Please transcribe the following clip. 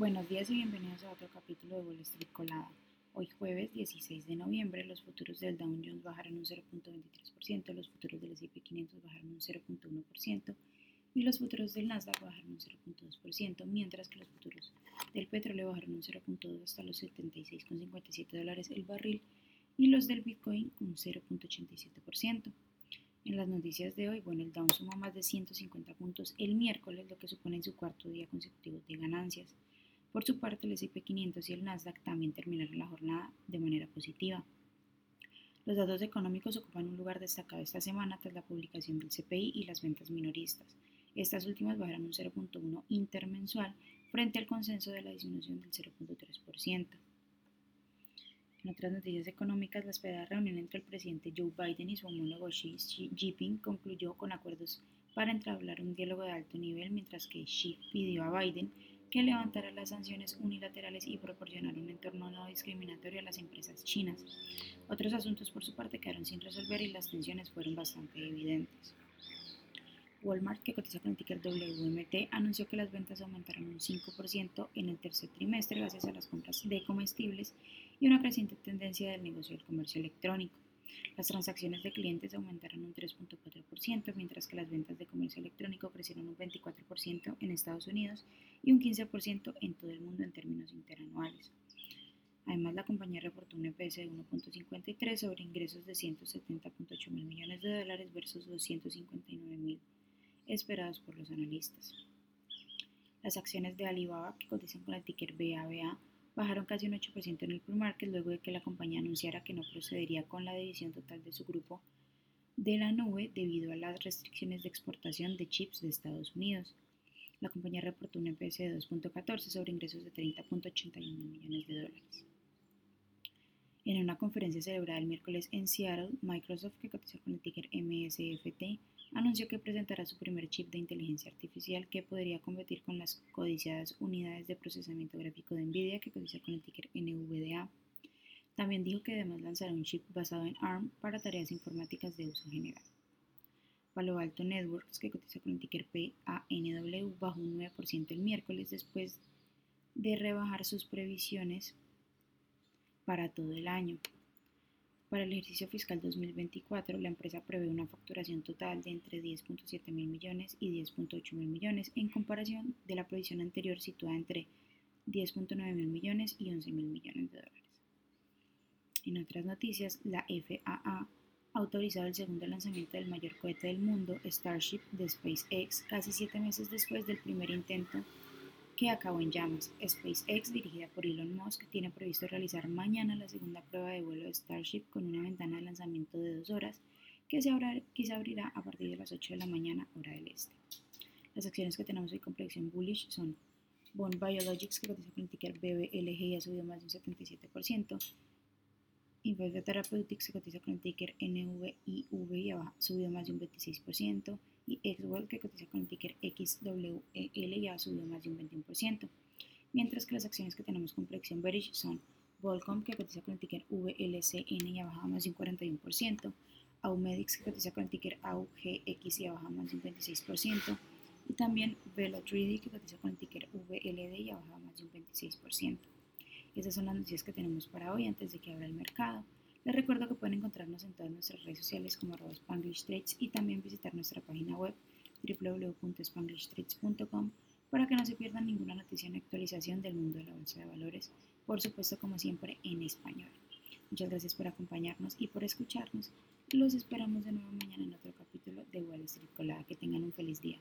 Buenos días y bienvenidos a otro capítulo de Wall Street Colada. Hoy jueves 16 de noviembre los futuros del Dow Jones bajaron un 0.23%, los futuros del S&P 500 bajaron un 0.1% y los futuros del Nasdaq bajaron un 0.2%, mientras que los futuros del petróleo bajaron un 0.2 hasta los 76,57 dólares el barril y los del Bitcoin un 0.87%. En las noticias de hoy, bueno, el Dow suma más de 150 puntos el miércoles, lo que supone su cuarto día consecutivo de ganancias. Por su parte, el S&P 500 y el Nasdaq también terminaron la jornada de manera positiva. Los datos económicos ocupan un lugar destacado esta semana tras la publicación del CPI y las ventas minoristas. Estas últimas bajaron un 0.1 intermensual frente al consenso de la disminución del 0.3%. En otras noticias económicas, la esperada reunión entre el presidente Joe Biden y su homólogo Xi Jinping concluyó con acuerdos para entablar un diálogo de alto nivel, mientras que Xi pidió a Biden que levantara las sanciones unilaterales y proporcionara un entorno no discriminatorio a las empresas chinas. Otros asuntos por su parte quedaron sin resolver y las tensiones fueron bastante evidentes. Walmart, que cotiza con el ticker WMT, anunció que las ventas aumentaron un 5% en el tercer trimestre gracias a las compras de comestibles y una creciente tendencia del negocio del comercio electrónico. Las transacciones de clientes aumentaron un 3.4%, mientras que las ventas de comercio electrónico crecieron un 24% en Estados Unidos y un 15% en todo el mundo en términos interanuales. Además, la compañía reportó un EPS de 1.53 sobre ingresos de 170.8 mil millones de dólares versus 259 mil esperados por los analistas. Las acciones de Alibaba, que cotizan con el ticker BABA, bajaron casi un 8% en el pre-market luego de que la compañía anunciara que no procedería con la división total de su grupo de la nube debido a las restricciones de exportación de chips de Estados Unidos. La compañía reportó un EPS de 2.14 sobre ingresos de 30.81 millones de dólares. En una conferencia celebrada el miércoles en Seattle, Microsoft, que cotiza con el ticker MSFT, anunció que presentará su primer chip de inteligencia artificial que podría competir con las codiciadas unidades de procesamiento gráfico de Nvidia que cotiza con el ticker NVDA. También dijo que además lanzará un chip basado en ARM para tareas informáticas de uso general. Palo Alto Networks, que cotiza con el ticker PANW, bajó un 9% el miércoles después de rebajar sus previsiones para todo el año. Para el ejercicio fiscal 2024, la empresa prevé una facturación total de entre 10.7 mil millones y 10.8 mil millones en comparación de la previsión anterior situada entre 10.9 mil millones y 11 mil millones de dólares. En otras noticias, la FAA ha autorizado el segundo lanzamiento del mayor cohete del mundo, Starship, de SpaceX, casi siete meses después del primer intento que acabó en llamas. SpaceX, dirigida por Elon Musk, tiene previsto realizar mañana la segunda prueba de vuelo de Starship con una ventana de lanzamiento de dos horas que se, abrirá a partir de las 8 de la mañana, hora del este. Las acciones que tenemos hoy con predicción bullish son Bond Biologics, que cotiza con el ticker BBLG y ha subido más de un 77%. Inverse Therapeutics, que cotiza con el ticker NVIV y ha subido más de un 26% y XWell que cotiza con el ticker XWEL y ha subido más de un 21%, mientras que las acciones que tenemos con predicción bearish son Volcom que cotiza con el ticker VLCN y ha bajado más de un 41%, Aumedix que cotiza con el ticker AUGX y ha bajado más de un 26%, y también Velo 3D que cotiza con el ticker VLD y ha bajado más de un 26%. Esas son las noticias que tenemos para hoy antes de que abra el mercado. Les recuerdo que pueden encontrarnos en todas nuestras redes sociales como arroba Spanglish y también visitar nuestra página web www.spanglishtrades.com para que no se pierdan ninguna noticia ni actualización del mundo de la bolsa de valores, por supuesto como siempre en español. Muchas gracias por acompañarnos y por escucharnos. Los esperamos de nuevo mañana en otro capítulo de Wall Street Colada. Que tengan un feliz día.